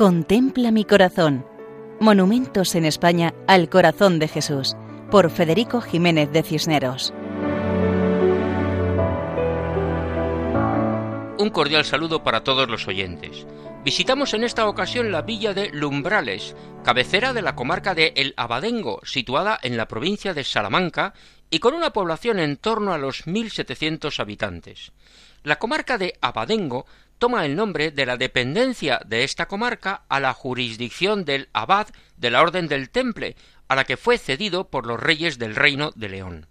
Contempla mi corazón. Monumentos en España al corazón de Jesús, por Federico Jiménez de Cisneros. Un cordial saludo para todos los oyentes. Visitamos en esta ocasión la villa de Lumbrales, cabecera de la comarca de El Abadengo, situada en la provincia de Salamanca y con una población en torno a los 1.700 habitantes. La comarca de Abadengo toma el nombre de la dependencia de esta comarca a la jurisdicción del abad de la Orden del Temple, a la que fue cedido por los reyes del Reino de León.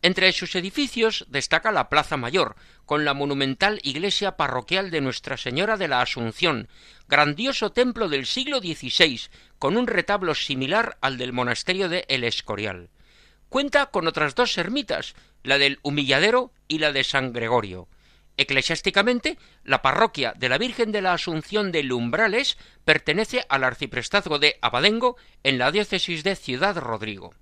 Entre sus edificios destaca la Plaza Mayor, con la monumental iglesia parroquial de Nuestra Señora de la Asunción, grandioso templo del siglo XVI, con un retablo similar al del monasterio de El Escorial. Cuenta con otras dos ermitas, la del Humilladero y la de San Gregorio. Eclesiásticamente, la parroquia de la Virgen de la Asunción de Lumbrales pertenece al arciprestazgo de Abadengo en la diócesis de Ciudad Rodrigo.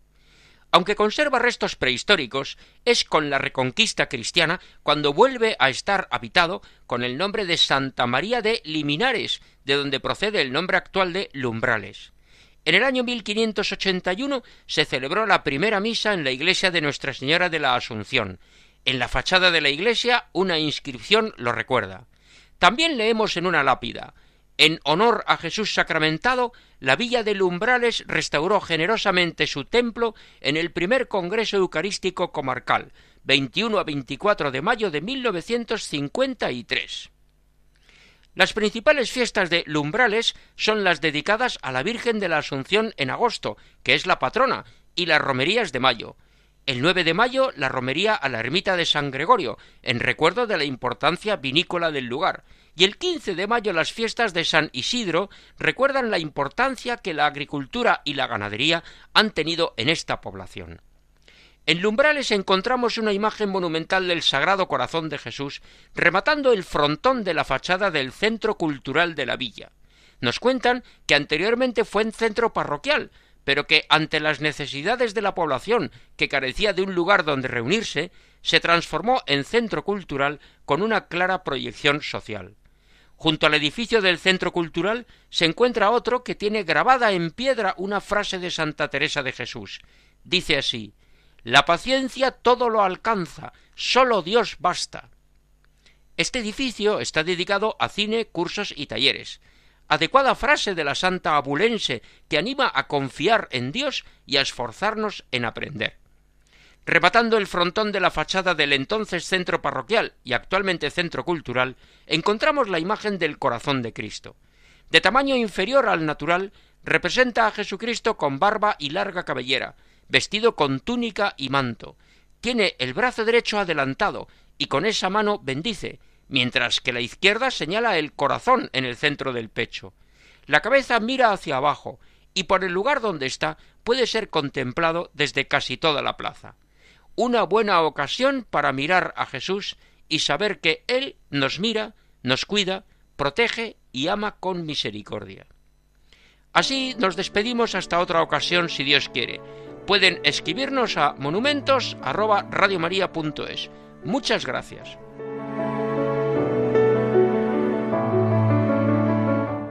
Aunque conserva restos prehistóricos, es con la reconquista cristiana cuando vuelve a estar habitado con el nombre de Santa María de Liminares, de donde procede el nombre actual de Lumbrales. En el año 1581 se celebró la primera misa en la iglesia de Nuestra Señora de la Asunción, en la fachada de la iglesia una inscripción lo recuerda. También leemos en una lápida en honor a Jesús sacramentado, la villa de Lumbrales restauró generosamente su templo en el primer Congreso Eucarístico Comarcal, 21 a 24 de mayo de 1953. Las principales fiestas de Lumbrales son las dedicadas a la Virgen de la Asunción en agosto, que es la patrona, y las romerías de mayo. El 9 de mayo la romería a la ermita de San Gregorio, en recuerdo de la importancia vinícola del lugar, y el 15 de mayo las fiestas de San Isidro recuerdan la importancia que la agricultura y la ganadería han tenido en esta población. En Lumbrales encontramos una imagen monumental del Sagrado Corazón de Jesús rematando el frontón de la fachada del Centro Cultural de la Villa. Nos cuentan que anteriormente fue un centro parroquial, pero que ante las necesidades de la población que carecía de un lugar donde reunirse, se transformó en centro cultural con una clara proyección social. Junto al edificio del centro cultural se encuentra otro que tiene grabada en piedra una frase de Santa Teresa de Jesús. Dice así La paciencia todo lo alcanza, sólo Dios basta. Este edificio está dedicado a cine, cursos y talleres adecuada frase de la santa abulense que anima a confiar en Dios y a esforzarnos en aprender. Rematando el frontón de la fachada del entonces centro parroquial y actualmente centro cultural, encontramos la imagen del corazón de Cristo. De tamaño inferior al natural, representa a Jesucristo con barba y larga cabellera, vestido con túnica y manto. Tiene el brazo derecho adelantado y con esa mano bendice, mientras que la izquierda señala el corazón en el centro del pecho. La cabeza mira hacia abajo, y por el lugar donde está puede ser contemplado desde casi toda la plaza. Una buena ocasión para mirar a Jesús y saber que Él nos mira, nos cuida, protege y ama con misericordia. Así nos despedimos hasta otra ocasión si Dios quiere. Pueden escribirnos a monumentos@radiomaria.es. Muchas gracias.